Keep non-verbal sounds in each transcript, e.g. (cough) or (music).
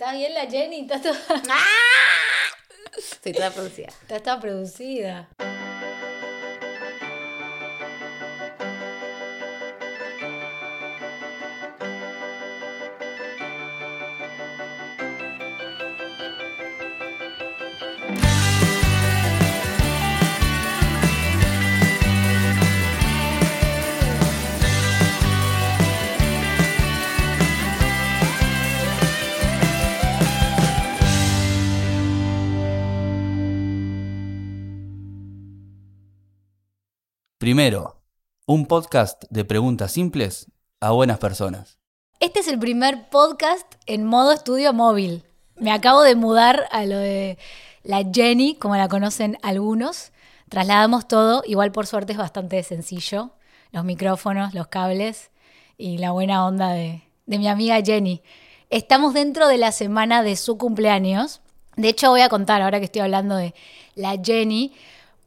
¿Está bien la Jenny? ¿Está toda, (laughs) Soy toda producida. está toda producida? Primero, un podcast de preguntas simples a buenas personas. Este es el primer podcast en modo estudio móvil. Me acabo de mudar a lo de la Jenny, como la conocen algunos. Trasladamos todo, igual por suerte es bastante sencillo. Los micrófonos, los cables y la buena onda de, de mi amiga Jenny. Estamos dentro de la semana de su cumpleaños. De hecho, voy a contar, ahora que estoy hablando de la Jenny,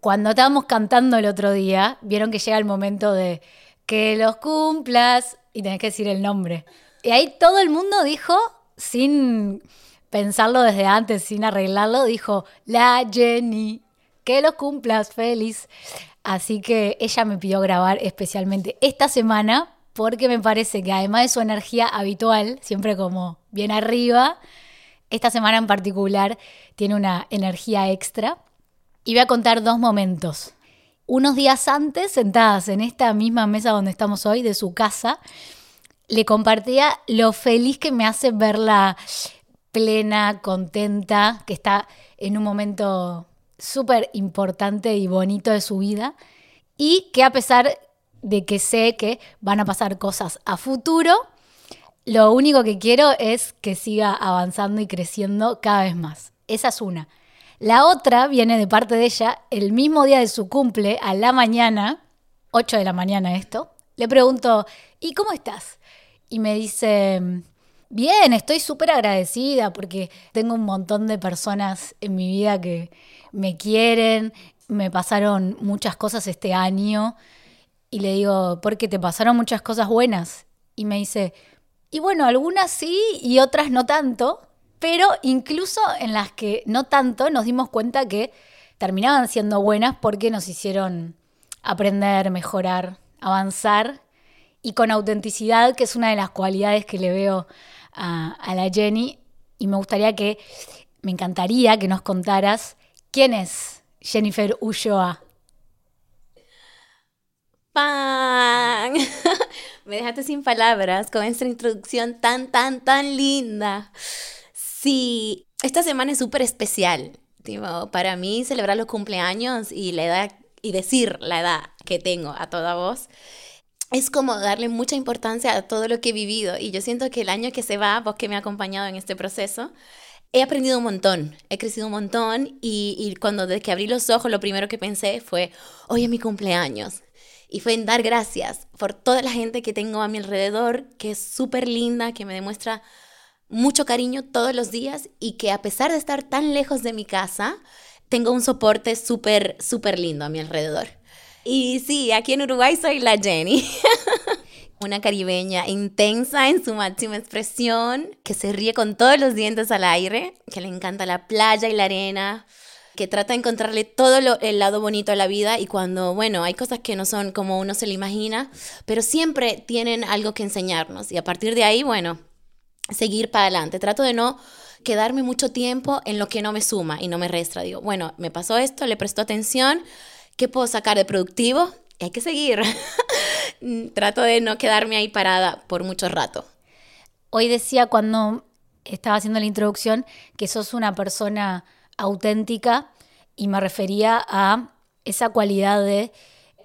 cuando estábamos cantando el otro día, vieron que llega el momento de que los cumplas y tenés que decir el nombre. Y ahí todo el mundo dijo, sin pensarlo desde antes, sin arreglarlo, dijo, la Jenny, que los cumplas feliz. Así que ella me pidió grabar especialmente esta semana porque me parece que además de su energía habitual, siempre como bien arriba, esta semana en particular tiene una energía extra. Y voy a contar dos momentos. Unos días antes, sentadas en esta misma mesa donde estamos hoy, de su casa, le compartía lo feliz que me hace verla plena, contenta, que está en un momento súper importante y bonito de su vida y que a pesar de que sé que van a pasar cosas a futuro, lo único que quiero es que siga avanzando y creciendo cada vez más. Esa es una. La otra viene de parte de ella el mismo día de su cumple, a la mañana, 8 de la mañana esto. Le pregunto, ¿y cómo estás? Y me dice, bien, estoy súper agradecida porque tengo un montón de personas en mi vida que me quieren, me pasaron muchas cosas este año. Y le digo, porque te pasaron muchas cosas buenas. Y me dice, y bueno, algunas sí y otras no tanto, pero incluso en las que no tanto nos dimos cuenta que terminaban siendo buenas porque nos hicieron aprender, mejorar, avanzar y con autenticidad, que es una de las cualidades que le veo a, la Jenny. Y me gustaría que, me encantaría que nos contaras quién es Jennifer Ulloa. ¡Pan! (laughs) Me dejaste sin palabras con esta introducción tan, tan, tan linda. Sí, esta semana es súper especial. Para mí celebrar los cumpleaños y la edad y decir la edad que tengo a toda voz es como darle mucha importancia a todo lo que he vivido y yo siento que el año que se va, vos que me ha acompañado en este proceso, he aprendido un montón, he crecido un montón y, y cuando desde que abrí los ojos lo primero que pensé fue, hoy es mi cumpleaños. Y fue en dar gracias por toda la gente que tengo a mi alrededor, que es súper linda, que me demuestra mucho cariño todos los días y que a pesar de estar tan lejos de mi casa, tengo un soporte súper, súper lindo a mi alrededor. Y sí, aquí en Uruguay soy la Jenny. (laughs) Una caribeña intensa en su máxima expresión, que se ríe con todos los dientes al aire, que le encanta la playa y la arena, que trata de encontrarle todo lo, el lado bonito a la vida y cuando, bueno, hay cosas que no son como uno se le imagina, pero siempre tienen algo que enseñarnos y a partir de ahí, bueno, seguir para adelante. Trato de no quedarme mucho tiempo en lo que no me suma y no me resta. Digo, bueno, me pasó esto, le presto atención, ¿qué puedo sacar de productivo? Hay que seguir. (laughs) Trato de no quedarme ahí parada por mucho rato. Hoy decía cuando estaba haciendo la introducción que sos una persona auténtica y me refería a esa cualidad de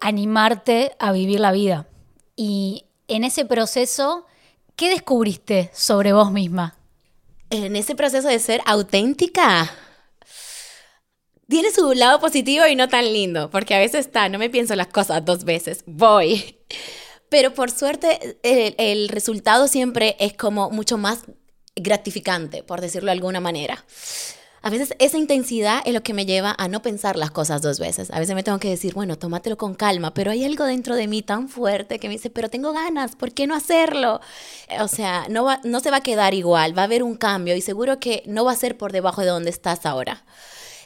animarte a vivir la vida. Y en ese proceso, ¿qué descubriste sobre vos misma? En ese proceso de ser auténtica, tiene su lado positivo y no tan lindo, porque a veces está, no me pienso las cosas dos veces, voy. Pero por suerte el, resultado siempre es como mucho más gratificante, por decirlo de alguna manera. A veces esa intensidad es lo que me lleva a no pensar las cosas dos veces. A veces me tengo que decir, bueno, tómatelo con calma, pero hay algo dentro de mí tan fuerte que me dice, pero tengo ganas, ¿por qué no hacerlo? O sea, no, no se va a quedar igual, va a haber un cambio y seguro que no va a ser por debajo de donde estás ahora.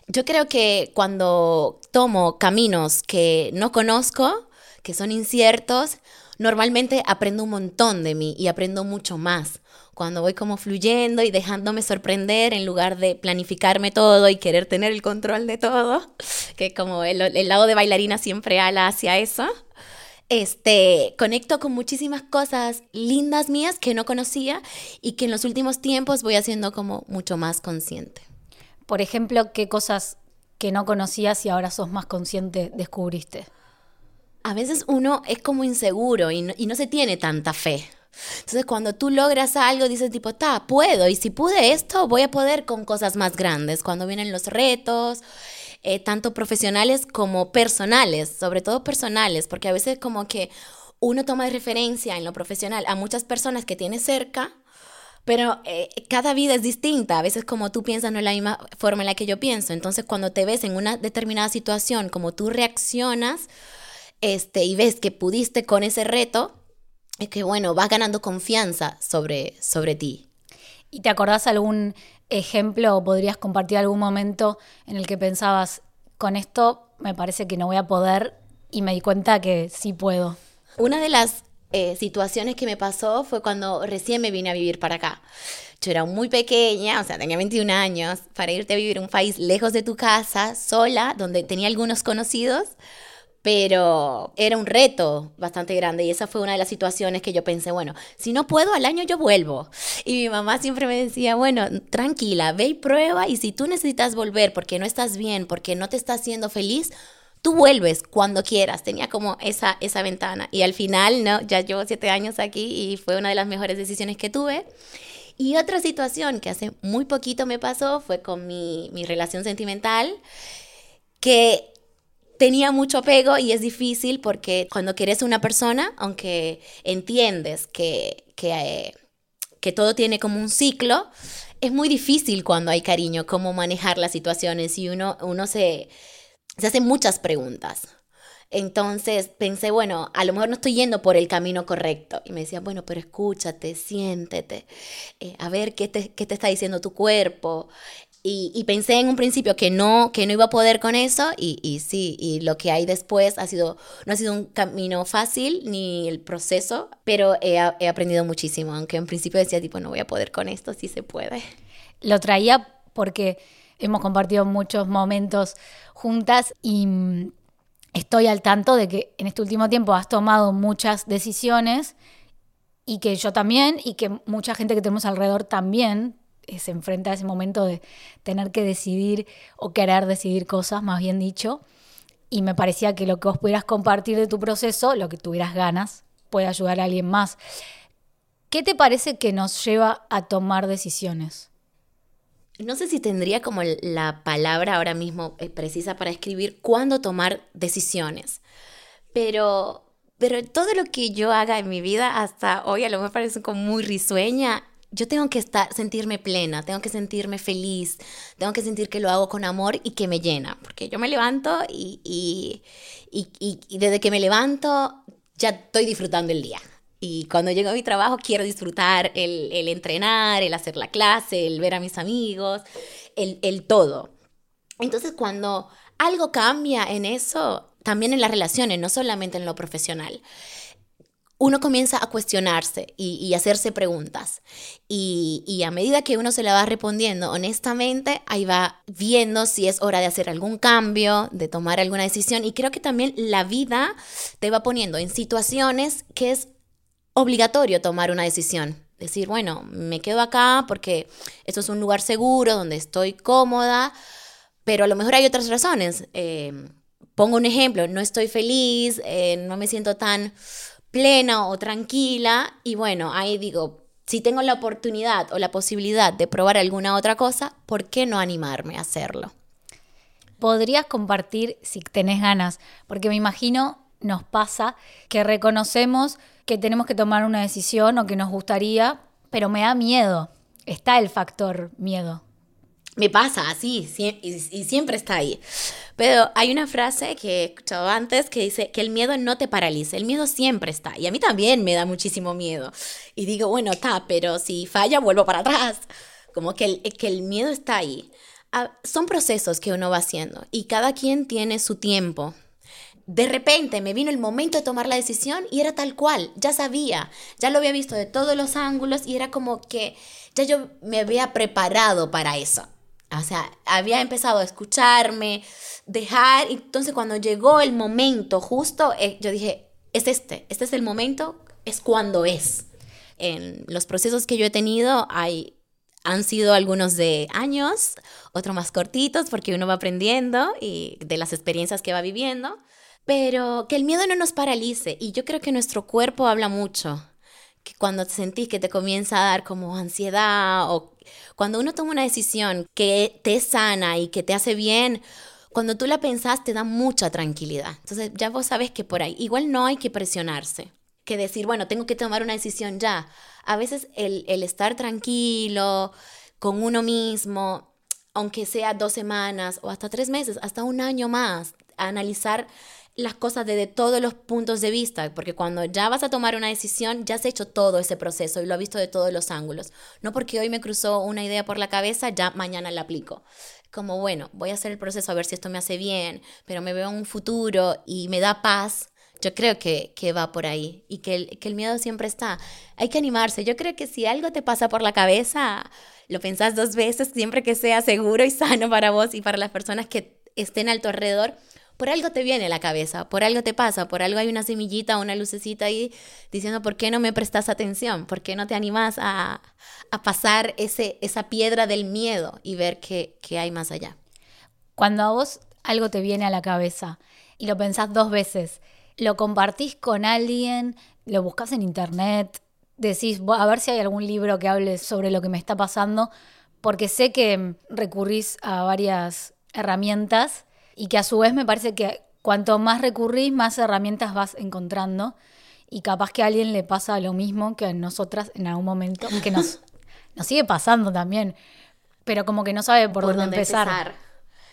Yo creo que cuando tomo caminos que no conozco, que son inciertos, normalmente aprendo un montón de mí y aprendo mucho más cuando voy como fluyendo y dejándome sorprender en lugar de planificarme todo y querer tener el control de todo, (laughs) que como el, lado de bailarina siempre ala hacia eso, este, conecto con muchísimas cosas lindas mías que no conocía y que en los últimos tiempos voy haciendo como mucho más consciente. Por ejemplo, ¿qué cosas que no conocías y ahora sos más consciente descubriste? A veces uno es como inseguro y y no se tiene tanta fe. Entonces, cuando tú logras algo, dices tipo, ta, puedo. Y si pude esto, voy a poder con cosas más grandes. Cuando vienen los retos, eh, tanto profesionales como personales, sobre todo personales, porque a veces como que uno toma de referencia en lo profesional a muchas personas que tiene cerca, pero eh, cada vida es distinta. A veces como tú piensas no es la misma forma en la que yo pienso. Entonces cuando te ves en una determinada situación, como tú reaccionas este, y ves que pudiste con ese reto, es que, bueno, vas ganando confianza sobre, sobre ti. ¿Y te acordás algún ejemplo o podrías compartir algún momento en el que pensabas, con esto me parece que no voy a poder y me di cuenta que sí puedo? Una de las eh, situaciones que me pasó fue cuando recién me vine a vivir para acá. Yo era muy pequeña, o sea, tenía 21 años, para irte a vivir a un país lejos de tu casa, sola, donde tenía algunos conocidos pero era un reto bastante grande y esa fue una de las situaciones que yo pensé, bueno, si no puedo al año yo vuelvo. Y mi mamá siempre me decía, bueno, tranquila, ve y prueba y si tú necesitas volver porque no estás bien, porque no te estás haciendo feliz, tú vuelves cuando quieras. Tenía como esa, esa ventana y al final, no, ya llevo siete años aquí y fue una de las mejores decisiones que tuve. Y otra situación que hace muy poquito me pasó fue con mi, mi relación sentimental, que tenía mucho apego y es difícil porque cuando quieres una persona, aunque entiendes que, que, que todo tiene como un ciclo, es muy difícil cuando hay cariño, cómo manejar las situaciones y uno, uno se, se hace muchas preguntas. Entonces pensé, bueno, a lo mejor no estoy yendo por el camino correcto. Y me decía, bueno, pero escúchate, siéntete, eh, a ver qué te, qué te está diciendo tu cuerpo. Y, pensé en un principio que no, que no iba a poder con eso y, y, sí, y lo que hay después ha sido, no ha sido un camino fácil ni el proceso, pero he, he aprendido muchísimo, aunque en principio decía tipo no voy a poder con esto, sí se puede. Lo traía porque hemos compartido muchos momentos juntas y mm, estoy al tanto de que en este último tiempo has tomado muchas decisiones y que yo también y que mucha gente que tenemos alrededor también se enfrenta a ese momento de tener que decidir o querer decidir cosas, más bien dicho. Y me parecía que lo que vos pudieras compartir de tu proceso, lo que tuvieras ganas, puede ayudar a alguien más. ¿Qué te parece que nos lleva a tomar decisiones? No sé si tendría como la palabra ahora mismo eh, precisa para escribir cuándo tomar decisiones, pero, pero todo lo que yo haga en mi vida hasta hoy a lo mejor parece como muy risueña yo tengo que estar, sentirme plena, tengo que sentirme feliz, tengo que sentir que lo hago con amor y que me llena, porque yo me levanto y, y, y, desde que me levanto ya estoy disfrutando el día. Y cuando llego a mi trabajo quiero disfrutar el, el entrenar, el hacer la clase, el ver a mis amigos, el, el todo. Entonces cuando algo cambia en eso, también en las relaciones, no solamente en lo profesional uno comienza a cuestionarse y, hacerse preguntas. Y, a medida que uno se la va respondiendo honestamente, ahí va viendo si es hora de hacer algún cambio, de tomar alguna decisión. Y creo que también la vida te va poniendo en situaciones que es obligatorio tomar una decisión. Decir, bueno, me quedo acá porque esto es un lugar seguro, donde estoy cómoda, pero a lo mejor hay otras razones. Eh, pongo un ejemplo, no estoy feliz, eh, no me siento tan plena o tranquila y bueno, ahí digo, si tengo la oportunidad o la posibilidad de probar alguna otra cosa, ¿por qué no animarme a hacerlo? Podrías compartir si tenés ganas, porque me imagino nos pasa que reconocemos que tenemos que tomar una decisión o que nos gustaría, pero me da miedo. Está el factor miedo. Me pasa así y, siempre está ahí. Pero hay una frase que he escuchado antes que dice que el miedo no te paraliza, el miedo siempre está. Y a mí también me da muchísimo miedo. Y digo, bueno, está, pero si falla, vuelvo para atrás. Como que el, que el miedo está ahí. Ah, son procesos que uno va haciendo y cada quien tiene su tiempo. De repente me vino el momento de tomar la decisión y era tal cual, ya sabía, ya lo había visto de todos los ángulos y era como que ya yo me había preparado para eso. O sea, había empezado a escucharme, dejar, entonces cuando llegó el momento justo, eh, yo dije, es este, este es el momento, es cuando es. En los procesos que yo he tenido hay, han sido algunos de años, otros más cortitos porque uno va aprendiendo y de las experiencias que va viviendo, pero que el miedo no nos paralice y yo creo que nuestro cuerpo habla mucho que cuando te sentís que te comienza a dar como ansiedad o cuando uno toma una decisión que te sana y que te hace bien, cuando tú la pensás te da mucha tranquilidad. Entonces ya vos sabes que por ahí, igual no hay que presionarse, que decir, bueno, tengo que tomar una decisión ya. A veces el, el estar tranquilo con uno mismo, aunque sea dos semanas o hasta tres meses, hasta un año más, analizar las cosas desde todos los puntos de vista, porque cuando ya vas a tomar una decisión, ya has hecho todo ese proceso y lo has visto de todos los ángulos. No porque hoy me cruzó una idea por la cabeza, ya mañana la aplico. Como, bueno, voy a hacer el proceso a ver si esto me hace bien, pero me veo en un futuro y me da paz. Yo creo que, que va por ahí y que el, que el miedo siempre está. Hay que animarse. Yo creo que si algo te pasa por la cabeza, lo pensás dos veces, siempre que sea seguro y sano para vos y para las personas que estén a tu alrededor, por algo te viene a la cabeza, por algo te pasa, por algo hay una semillita, una lucecita ahí diciendo, ¿por qué no me prestas atención? ¿Por qué no te animas a, pasar ese, esa piedra del miedo y ver qué, qué hay más allá? Cuando a vos algo te viene a la cabeza y lo pensás dos veces, lo compartís con alguien, lo buscas en internet, decís, a ver si hay algún libro que hable sobre lo que me está pasando, porque sé que recurrís a varias herramientas y que a su vez me parece que cuanto más recurrís, más herramientas vas encontrando y capaz que a alguien le pasa lo mismo que a nosotras en algún momento, que nos, (laughs) nos sigue pasando también, pero como que no sabe por, dónde, empezar.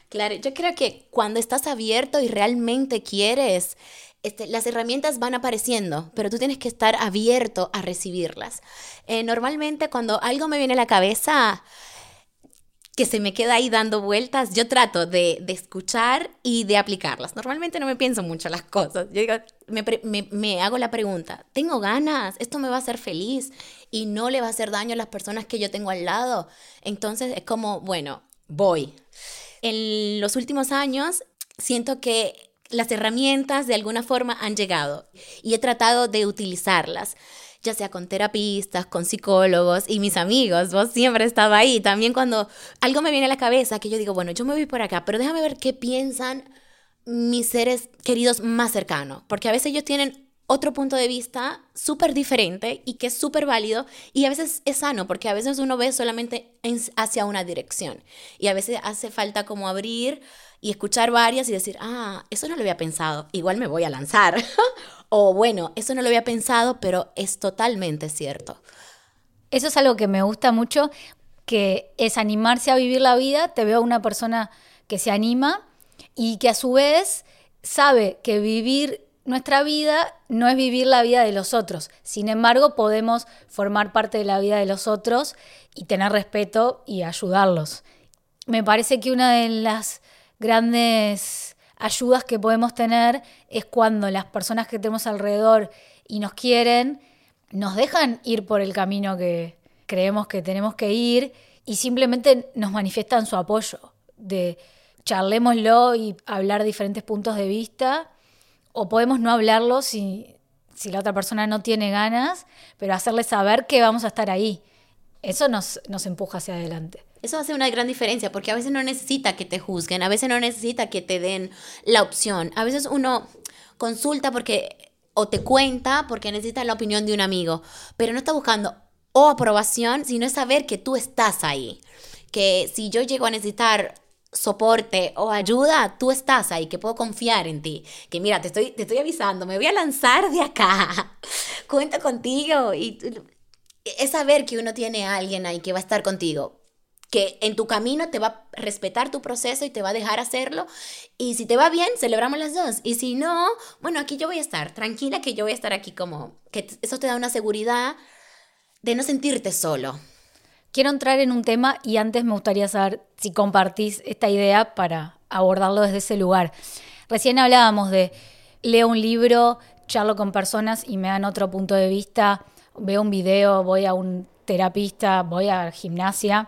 Claro, yo creo que cuando estás abierto y realmente quieres, este, las herramientas van apareciendo, pero tú tienes que estar abierto a recibirlas. Eh, normalmente cuando algo me viene a la cabeza, que se me queda ahí dando vueltas, yo trato de, escuchar y de aplicarlas. Normalmente no me pienso mucho las cosas. Yo digo, me, me, hago la pregunta, ¿tengo ganas? ¿Esto me va a hacer feliz? ¿Y no le va a hacer daño a las personas que yo tengo al lado? Entonces es como, bueno, voy. En los últimos años siento que las herramientas de alguna forma han llegado y he tratado de utilizarlas ya sea con terapistas, con psicólogos y mis amigos. Vos siempre estaba ahí. También cuando algo me viene a la cabeza, que yo digo, bueno, yo me voy por acá, pero déjame ver qué piensan mis seres queridos más cercanos, porque a veces ellos tienen otro punto de vista súper diferente y que es súper válido y a veces es sano porque a veces uno ve solamente hacia una dirección y a veces hace falta como abrir y escuchar varias y decir, ah, eso no lo había pensado, igual me voy a lanzar (laughs) O bueno, eso no lo había pensado, pero es totalmente cierto. Eso es algo que me gusta mucho, que es animarse a vivir la vida. Te veo una persona que se anima y que a su vez sabe que vivir nuestra vida no es vivir la vida de los otros. Sin embargo, podemos formar parte de la vida de los otros y tener respeto y ayudarlos. Me parece que una de las grandes ayudas que podemos tener es cuando las personas que tenemos alrededor y nos quieren, nos dejan ir por el camino que creemos que tenemos que ir y simplemente nos manifiestan su apoyo de charlémoslo y hablar diferentes puntos de vista o podemos no hablarlo si, si la otra persona no tiene ganas, pero hacerle saber que vamos a estar ahí. Eso nos, nos empuja hacia adelante. Eso hace una gran diferencia porque a veces no necesita que te juzguen, a veces no necesita que te den la opción. A veces uno consulta porque o te cuenta porque necesita la opinión de un amigo, pero no está buscando o aprobación, sino saber que tú estás ahí. Que si yo llego a necesitar soporte o ayuda, tú estás ahí, que puedo confiar en ti. Que mira, te estoy, te estoy avisando, me voy a lanzar de acá. (laughs) Cuenta contigo y es saber que uno tiene alguien ahí que va a estar contigo que en tu camino te va a respetar tu proceso y te va a dejar hacerlo. Y si te va bien, celebramos las dos. Y si no, bueno, aquí yo voy a estar, tranquila que yo voy a estar aquí como, que eso te da una seguridad de no sentirte solo. Quiero entrar en un tema y antes me gustaría saber si compartís esta idea para abordarlo desde ese lugar. Recién hablábamos de leo un libro, charlo con personas y me dan otro punto de vista, veo un video, voy a un terapista, voy a gimnasia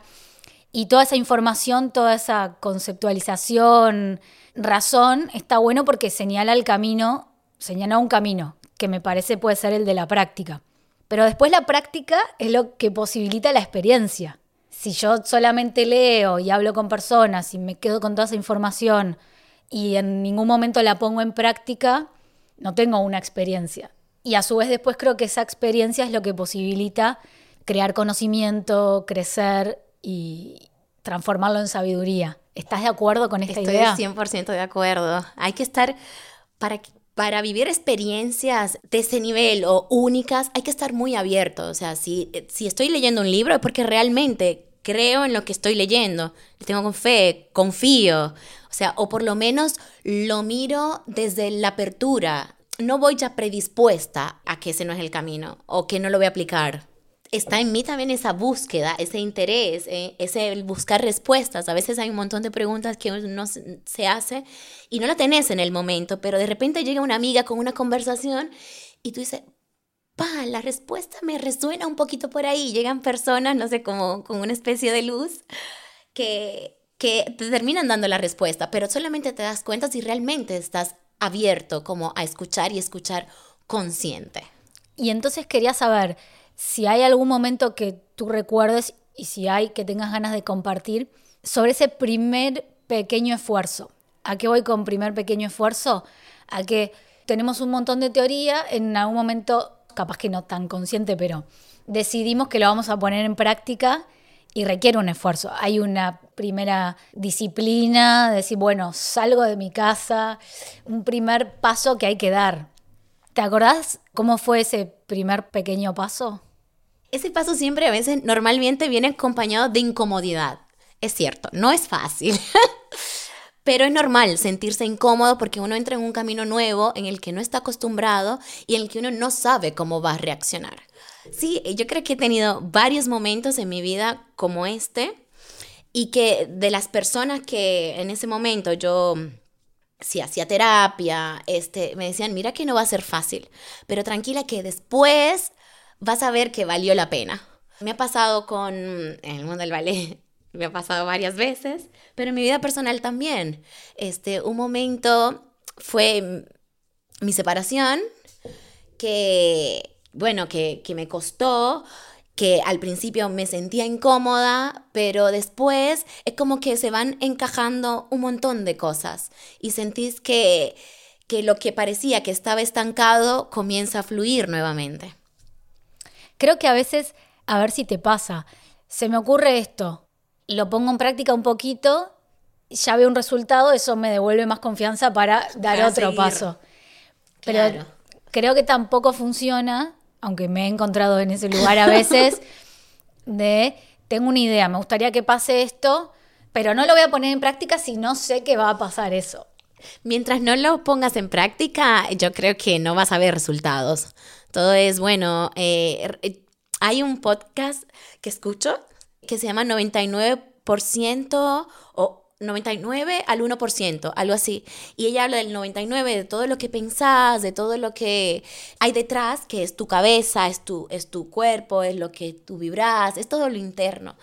y toda esa información, toda esa conceptualización, razón, está bueno porque señala el camino, señala un camino, que me parece puede ser el de la práctica. Pero después la práctica es lo que posibilita la experiencia. Si yo solamente leo y hablo con personas y me quedo con toda esa información y en ningún momento la pongo en práctica, no tengo una experiencia. Y a su vez después creo que esa experiencia es lo que posibilita crear conocimiento, crecer y transformarlo en sabiduría. ¿Estás de acuerdo con esta idea? Estoy 100% de acuerdo. Hay que estar, para, para vivir experiencias de ese nivel o únicas, hay que estar muy abierto. O sea, si, si estoy leyendo un libro es porque realmente creo en lo que estoy leyendo, le tengo fe, confío. O sea, o por lo menos lo miro desde la apertura. No voy ya predispuesta a que ese no es el camino o que no lo voy a aplicar está en mí también esa búsqueda, ese interés, eh, ese buscar respuestas. A veces hay un montón de preguntas que uno se hace y no la tenés en el momento, pero de repente llega una amiga con una conversación y tú dices, pa, la respuesta me resuena un poquito por ahí. Llegan personas, no sé, como con una especie de luz que, que te terminan dando la respuesta, pero solamente te das cuenta si realmente estás abierto como a escuchar y escuchar consciente. Y entonces quería saber, si hay algún momento que tú recuerdes y si hay que tengas ganas de compartir sobre ese primer pequeño esfuerzo. ¿A qué voy con primer pequeño esfuerzo? A que tenemos un montón de teoría, en algún momento, capaz que no tan consciente, pero decidimos que lo vamos a poner en práctica y requiere un esfuerzo. Hay una primera disciplina, decir, bueno, salgo de mi casa, un primer paso que hay que dar. ¿Te acordás cómo fue ese primer pequeño paso? Ese paso siempre a veces normalmente viene acompañado de incomodidad. Es cierto, no es fácil. (laughs) Pero es normal sentirse incómodo porque uno entra en un camino nuevo en el que no está acostumbrado y en el que uno no sabe cómo va a reaccionar. Sí, yo creo que he tenido varios momentos en mi vida como este y que de las personas que en ese momento yo si hacía terapia, este, me decían, mira que no va a ser fácil, pero tranquila que después vas a ver que valió la pena. Me ha pasado con el mundo del ballet, (laughs) me ha pasado varias veces, pero en mi vida personal también. Este, un momento fue mi separación, que, bueno, que, que me costó, que al principio me sentía incómoda, pero después es como que se van encajando un montón de cosas y sentís que, que lo que parecía que estaba estancado comienza a fluir nuevamente. Creo que a veces, a ver si te pasa, se me ocurre esto, lo pongo en práctica un poquito, ya veo un resultado, eso me devuelve más confianza para dar otro paso. Pero creo que tampoco funciona, aunque me he encontrado en ese lugar a veces, (laughs) de tengo una idea, me gustaría que pase esto, pero no lo voy a poner en práctica si no sé que va a pasar eso. Mientras no lo pongas en práctica, yo creo que no vas a ver resultados. Todo es bueno. Eh, hay un podcast que escucho que se llama 99% o 99 al 1%, algo así. Y ella habla del 99, de todo lo que pensás, de todo lo que hay detrás, que es tu cabeza, es tu, es tu cuerpo, es lo que tú vibras, es todo lo interno.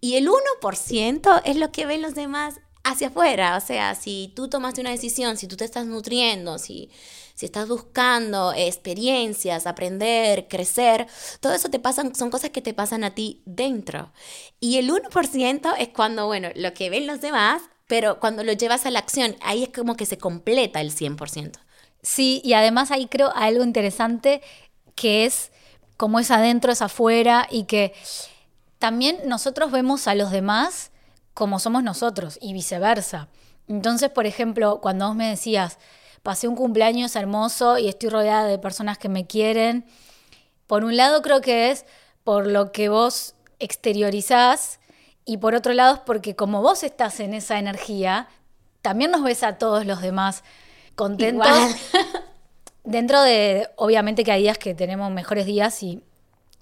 Y el 1% es lo que ven los demás hacia afuera. O sea, si tú tomaste una decisión, si tú te estás nutriendo, si, si estás buscando experiencias, aprender, crecer, todo eso te pasan, son cosas que te pasan a ti dentro. Y el 1% es cuando, bueno, lo que ven los demás, pero cuando lo llevas a la acción, ahí es como que se completa el 100%. Sí, y además ahí creo algo interesante que es como es adentro, es afuera y que también nosotros vemos a los demás como somos nosotros y viceversa. Entonces, por ejemplo, cuando vos me decías, pasé un cumpleaños hermoso y estoy rodeada de personas que me quieren, por un lado creo que es por lo que vos exteriorizás Y por otro lado es porque como vos estás en esa energía, también nos ves a todos los demás contentos. Igual. (laughs) Dentro de, obviamente que hay días que tenemos mejores días y,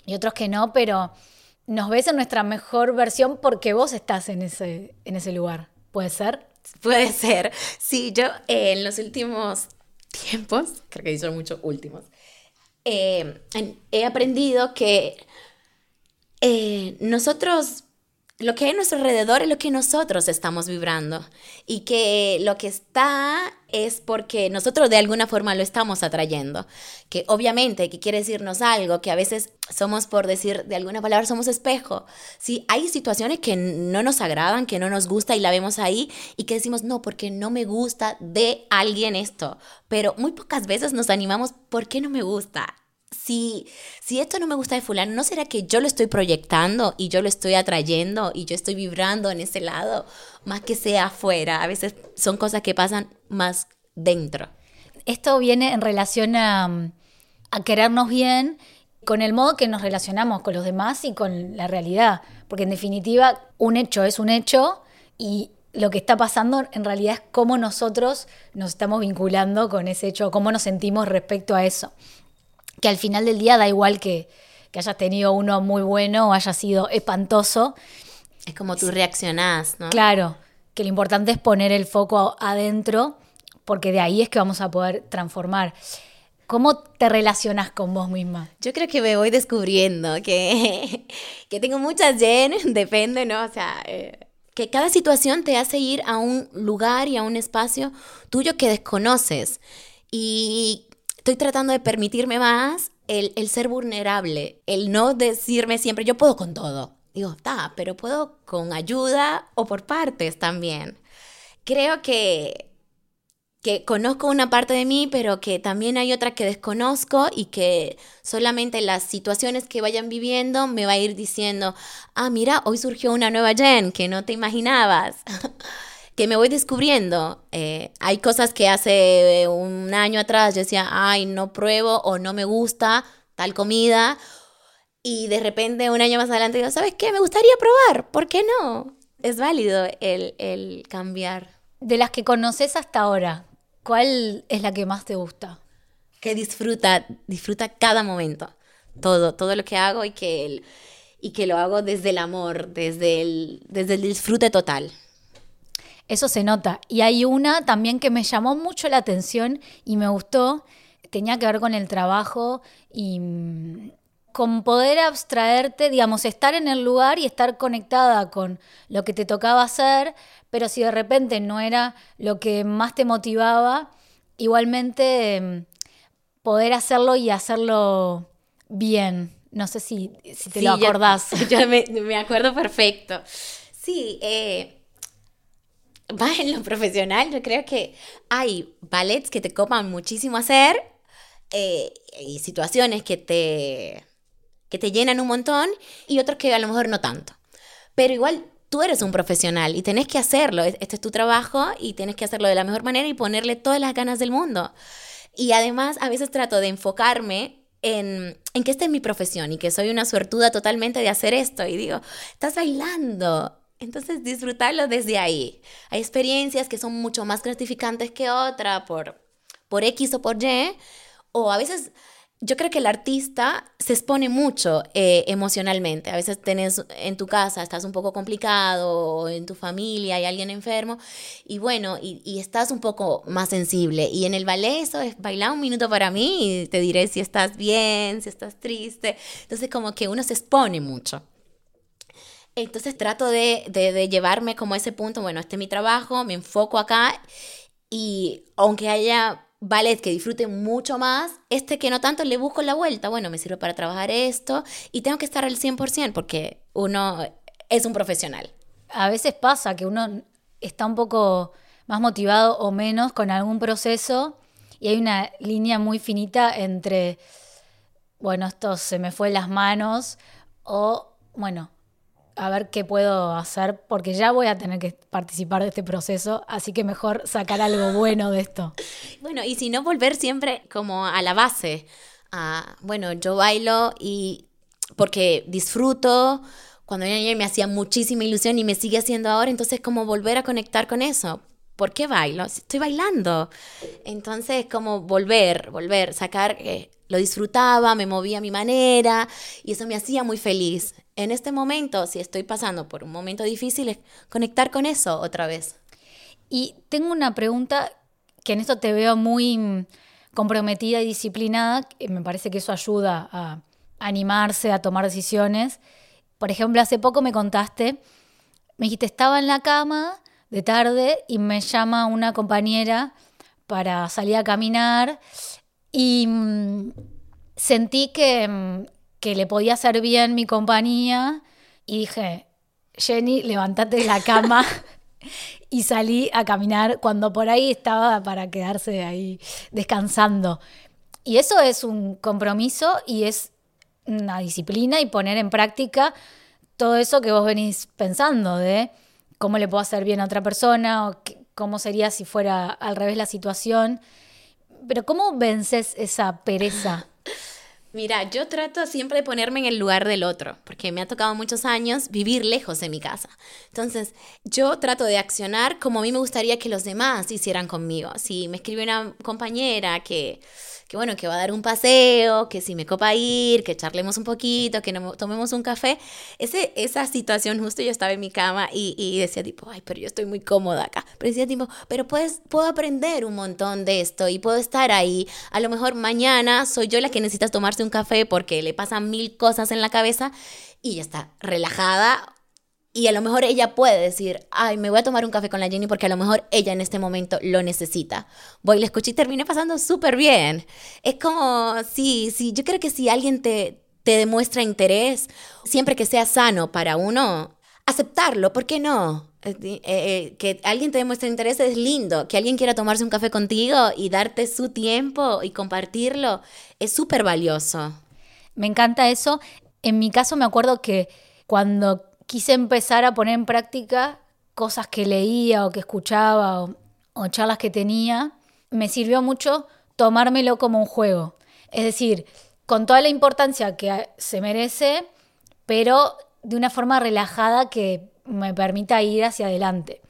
y otros que no, pero nos ves en nuestra mejor versión porque vos estás en ese, en ese lugar. ¿Puede ser? (laughs) Puede ser. Sí, yo eh, en los últimos tiempos, (laughs) creo que son muchos últimos, eh, he aprendido que eh, nosotros, lo que hay a nuestro alrededor es lo que nosotros estamos vibrando y que lo que está es porque nosotros de alguna forma lo estamos atrayendo, que obviamente que quiere decirnos algo, que a veces somos por decir de alguna palabra somos espejo. Sí, hay situaciones que no nos agradan, que no nos gusta y la vemos ahí y que decimos no, porque no me gusta de alguien esto, pero muy pocas veces nos animamos, ¿por qué no me gusta? Si, si esto no me gusta de fulano, ¿no será que yo lo estoy proyectando y yo lo estoy atrayendo y yo estoy vibrando en ese lado más que sea afuera? A veces son cosas que pasan más dentro. Esto viene en relación a, a querernos bien con el modo que nos relacionamos con los demás y con la realidad. Porque en definitiva, un hecho es un hecho y lo que está pasando en realidad es cómo nosotros nos estamos vinculando con ese hecho, cómo nos sentimos respecto a eso. Que al final del día da igual que, que hayas tenido uno muy bueno o haya sido espantoso. Es como tú reaccionás, ¿no? Claro, que lo importante es poner el foco adentro, porque de ahí es que vamos a poder transformar. ¿Cómo te relacionas con vos misma? Yo creo que me voy descubriendo que, (laughs) que tengo muchas yen, (laughs) depende, ¿no? O sea, eh, que cada situación te hace ir a un lugar y a un espacio tuyo que desconoces. Y estoy tratando de permitirme más el, el ser vulnerable, el no decirme siempre, yo puedo con todo. Digo, está, pero puedo con ayuda o por partes también. Creo que, que conozco una parte de mí, pero que también hay otra que desconozco y que solamente las situaciones que vayan viviendo me va a ir diciendo, ah, mira, hoy surgió una nueva Jen que no te imaginabas. (laughs) que me voy descubriendo. Eh, hay cosas que hace un año atrás yo decía, ay, no pruebo o no me gusta tal comida. Y de repente un año más adelante digo, ¿sabes qué? Me gustaría probar. ¿Por qué no? Es válido el, el cambiar. De las que conoces hasta ahora, ¿cuál es la que más te gusta? Que disfruta, disfruta cada momento. Todo, todo lo que hago y que, el, y que lo hago desde el amor, desde el, desde el disfrute total. Eso se nota. Y hay una también que me llamó mucho la atención y me gustó. Tenía que ver con el trabajo y mm, con poder abstraerte, digamos, estar en el lugar y estar conectada con lo que te tocaba hacer, pero si de repente no era lo que más te motivaba, igualmente mm, poder hacerlo y hacerlo bien. No sé si, si te Sí, lo yo- acordás. (laughs) Yo, me, me acuerdo perfecto. Sí, eh, va en lo profesional, yo creo que hay ballets que te copan muchísimo hacer eh, y situaciones que te, que te llenan un montón y otros que a lo mejor no tanto. Pero igual tú eres un profesional y tenés que hacerlo. Es- Este es tu trabajo y tienes que hacerlo de la mejor manera y ponerle todas las ganas del mundo. Y además a veces trato de enfocarme en, en que esta es mi profesión y que soy una suertuda totalmente de hacer esto. Y digo, estás bailando. Entonces disfrutarlo desde ahí. Hay experiencias que son mucho más gratificantes que otra por, por X o por Y. O a veces yo creo que el artista se expone mucho eh, emocionalmente. A veces tenés en tu casa, estás un poco complicado, o en tu familia hay alguien enfermo, y bueno, y, y estás un poco más sensible. Y en el ballet eso es bailar un minuto para mí y te diré si estás bien, si estás triste. Entonces como que uno se expone mucho. Entonces trato de, de, de llevarme como a ese punto, bueno, este es mi trabajo, me enfoco acá y aunque haya ballet que disfrute mucho más, este que no tanto le busco la vuelta, bueno, me sirve para trabajar esto y tengo que estar al 100% porque uno es un profesional. A veces pasa que uno está un poco más motivado o menos con algún proceso y hay una línea muy finita entre, bueno, esto se me fue las manos o, bueno, a ver qué puedo hacer porque ya voy a tener que participar de este proceso, así que mejor sacar algo bueno de esto. (laughs) Bueno, y si no, volver siempre como a la base. A, bueno, yo bailo y porque disfruto, cuando era niña me hacía muchísima ilusión y me sigue haciendo ahora, entonces como volver a conectar con eso. ¿Por qué bailo? Estoy bailando. Entonces, como volver, volver, sacar, eh, lo disfrutaba, me movía a mi manera y eso me hacía muy feliz. En este momento, si estoy pasando por un momento difícil, es conectar con eso otra vez. Y tengo una pregunta que en esto te veo muy comprometida y disciplinada, me parece que eso ayuda a animarse, a tomar decisiones. Por ejemplo, hace poco me contaste, me dijiste, estaba en la cama de tarde y me llama una compañera para salir a caminar y mm, sentí que, mm, que, le podía hacer bien mi compañía y dije, Jenny, levántate de la cama (laughs) y salí a caminar cuando por ahí estaba para quedarse ahí descansando. Y eso es un compromiso y es una disciplina y poner en práctica todo eso que vos venís pensando de cómo le puedo hacer bien a otra persona o cómo sería si fuera al revés la situación. Pero ¿cómo vences esa pereza? Mira, yo trato siempre de ponerme en el lugar del otro, porque me ha tocado muchos años vivir lejos de mi casa. Entonces, yo trato de accionar como a mí me gustaría que los demás hicieran conmigo. Si me escribe una compañera que que bueno, que va a dar un paseo, que si me copa ir, que charlemos un poquito, que tomemos un café. Ese, esa situación, justo yo estaba en mi cama y, y, decía tipo, ay, pero yo estoy muy cómoda acá. Pero decía tipo, pero puedes, puedo aprender un montón de esto y puedo estar ahí. A lo mejor mañana soy yo la que necesita tomarse un café porque le pasan mil cosas en la cabeza y ya está relajada y a lo mejor ella puede decir, ay, me voy a tomar un café con la Jenny porque a lo mejor ella en este momento lo necesita. Voy, la escuché y terminé pasando súper bien. Es como, sí, sí, yo creo que si alguien te, te demuestra interés, siempre que sea sano para uno, aceptarlo, ¿por qué no? Eh, eh, eh, que alguien te demuestre interés es lindo, que alguien quiera tomarse un café contigo y darte su tiempo y compartirlo es súper valioso. Me encanta eso. En mi caso me acuerdo que cuando quise empezar a poner en práctica cosas que leía o que escuchaba o, charlas que tenía, me sirvió mucho tomármelo como un juego. Es decir, con toda la importancia que se merece, pero de una forma relajada que me permita ir hacia adelante.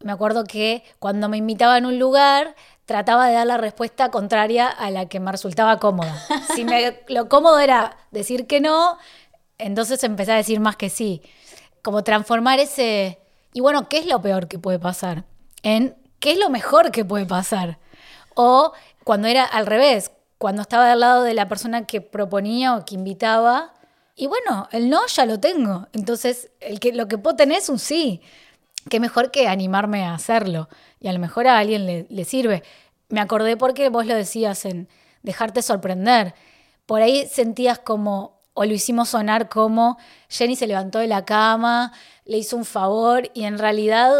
Me acuerdo que cuando me invitaba en un lugar, trataba de dar la respuesta contraria a la que me resultaba cómoda. Si (laughs) lo cómodo era decir que no, entonces empecé a decir más que sí como transformar ese... Y bueno, ¿qué es lo peor que puede pasar? En ¿qué es lo mejor que puede pasar? O cuando era al revés, cuando estaba al lado de la persona que proponía o que invitaba, y bueno, el no ya lo tengo. Entonces, el que, lo que puedo tener es un sí. Qué mejor que animarme a hacerlo. Y a lo mejor a alguien le, le sirve. Me acordé porque vos lo decías en dejarte sorprender. Por ahí sentías como o lo hicimos sonar como Jenny se levantó de la cama, le hizo un favor y en realidad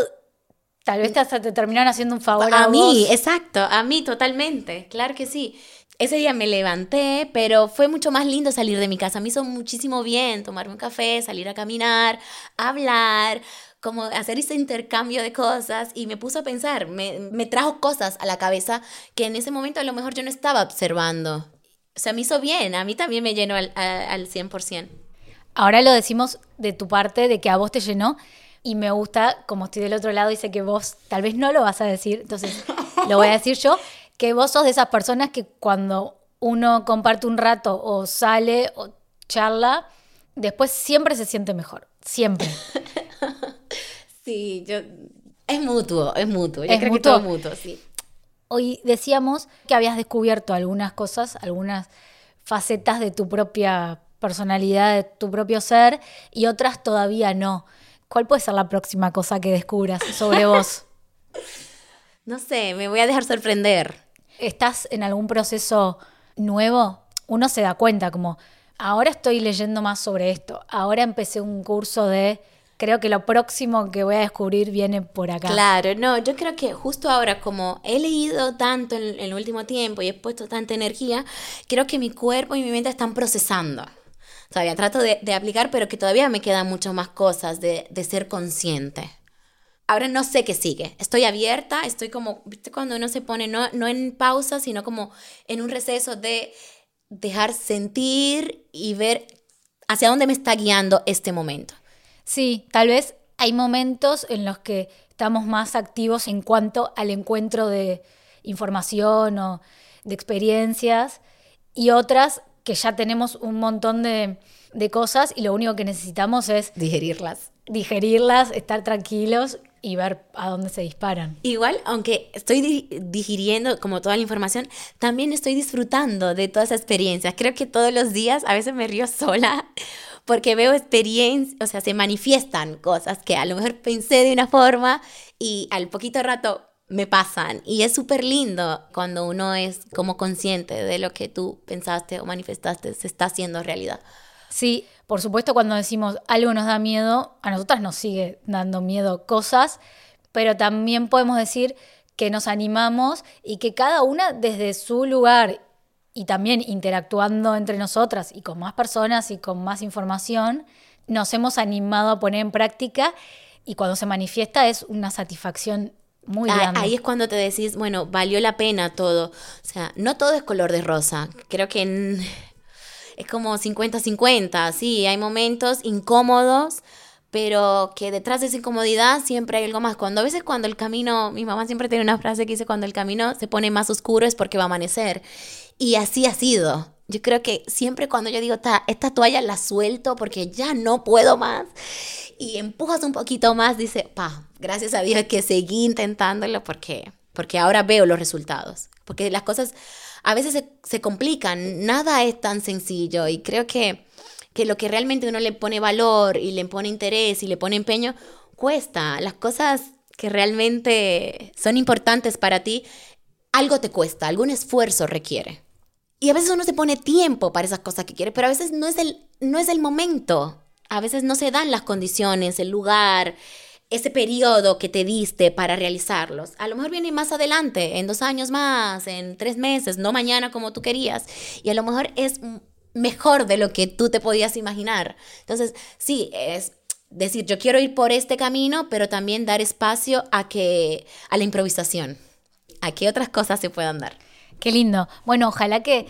tal vez hasta te terminaron haciendo un favor a, a mí, exacto, a mí totalmente, claro que sí. Ese día me levanté, pero fue mucho más lindo salir de mi casa. Me hizo muchísimo bien tomarme un café, salir a caminar, hablar, como hacer ese intercambio de cosas y me puso a pensar, me, me trajo cosas a la cabeza que en ese momento a lo mejor yo no estaba observando o sea, me hizo bien, a mí también me llenó al, al 100%. Ahora lo decimos de tu parte, de que a vos te llenó, y me gusta, como estoy del otro lado, dice que vos tal vez no lo vas a decir, entonces (laughs) lo voy a decir yo, que vos sos de esas personas que cuando uno comparte un rato o sale o charla, después siempre se siente mejor, siempre. (laughs) Sí, yo... Es mutuo, es mutuo. Yo creo que todo mutuo, sí. Hoy decíamos que habías descubierto algunas cosas, algunas facetas de tu propia personalidad, de tu propio ser, y otras todavía no. ¿Cuál puede ser la próxima cosa que descubras sobre vos? (laughs) No sé, me voy a dejar sorprender. ¿Estás en algún proceso nuevo? Uno se da cuenta como, ahora estoy leyendo más sobre esto, ahora empecé un curso de creo que lo próximo que voy a descubrir viene por acá. Claro, no, yo creo que justo ahora, como he leído tanto en, el último tiempo y he puesto tanta energía, creo que mi cuerpo y mi mente están procesando. Todavía trato de, aplicar, pero que todavía me quedan muchas más cosas de, de ser consciente ahora no sé qué sigue. Estoy abierta, estoy como, ¿viste? Cuando uno se pone no, no en pausa, sino como en un receso de dejar sentir y ver hacia dónde me está guiando este momento. Sí, tal vez hay momentos en los que estamos más activos en cuanto al encuentro de información o de experiencias y otras que ya tenemos un montón de, de cosas y lo único que necesitamos es Digerirlas. digerirlas, estar tranquilos y ver a dónde se disparan. Igual, aunque estoy di- digiriendo como toda la información, también estoy disfrutando de toda esa experiencia. Creo que todos los días a veces me río sola porque veo experiencias, o sea, se manifiestan cosas que a lo mejor pensé de una forma y al poquito rato me pasan. Y es súper lindo cuando uno es como consciente de lo que tú pensaste o manifestaste se está haciendo realidad. Sí, por supuesto cuando decimos algo nos da miedo, a nosotras nos sigue dando miedo cosas, pero también podemos decir que nos animamos y que cada una desde su lugar y también interactuando entre nosotras y con más personas y con más información, nos hemos animado a poner en práctica y cuando se manifiesta es una satisfacción muy Ah, grande. Ahí es cuando te decís, bueno, valió la pena todo. O sea, no todo es color de rosa. Creo que en- es como 50-50. Sí, hay momentos incómodos, pero que detrás de esa incomodidad siempre hay algo más. Cuando a veces cuando el camino, mi mamá siempre tiene una frase que dice, cuando el camino se pone más oscuro es porque va a amanecer. Y así ha sido. Yo creo que siempre cuando yo digo, "Ta, esta toalla la suelto porque ya no puedo más, y empujas un poquito más, dice, pa, gracias a Dios que seguí intentándolo porque, porque ahora veo los resultados. Porque las cosas a veces se, se complican, nada es tan sencillo y creo que, que lo que realmente uno le pone valor y le pone interés y le pone empeño, cuesta. Las cosas que realmente son importantes para ti, algo te cuesta, algún esfuerzo requiere. Y a veces uno se pone tiempo para esas cosas que quiere, pero a veces no es el, no es el momento. A veces no se dan las condiciones, el lugar, ese periodo que te diste para realizarlos. A lo mejor viene más adelante, en dos años más, en tres meses, no mañana como tú querías. Y a lo mejor es mejor de lo que tú te podías imaginar. Entonces, sí, es decir, yo quiero ir por este camino, pero también dar espacio a que a la improvisación, a que otras cosas se puedan dar. Qué lindo. Bueno, ojalá que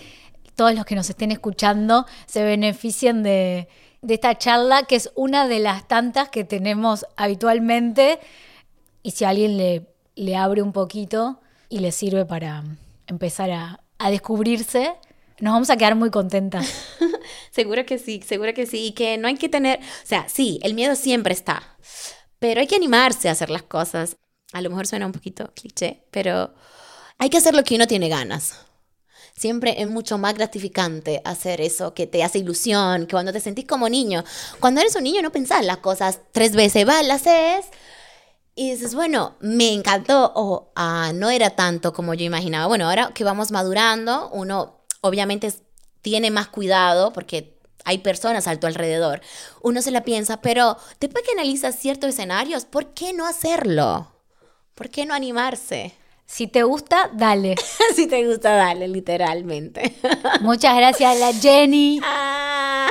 todos los que nos estén escuchando se beneficien de, esta charla, que es una de las tantas que tenemos habitualmente. Y si alguien le, le abre un poquito y le sirve para empezar a, a descubrirse, nos vamos a quedar muy contentas. (laughs) Seguro que sí, seguro que sí. Y que no hay que tener, o sea, sí, el miedo siempre está, pero hay que animarse a hacer las cosas. A lo mejor suena un poquito cliché, pero hay que hacer lo que uno tiene ganas. Siempre es mucho más gratificante hacer eso que te hace ilusión, que cuando te sentís como niño. Cuando eres un niño no pensás las cosas tres veces, vas, las haces y dices, bueno, me encantó o ah, no era tanto como yo imaginaba. Bueno, ahora que vamos madurando, uno obviamente tiene más cuidado porque hay personas a tu alrededor. Uno se la piensa, pero después que analizas ciertos escenarios, ¿por qué no hacerlo? ¿Por qué no animarse? Si te gusta, dale. (laughs) si te gusta, dale, literalmente. Muchas gracias a la Jenny. Ah.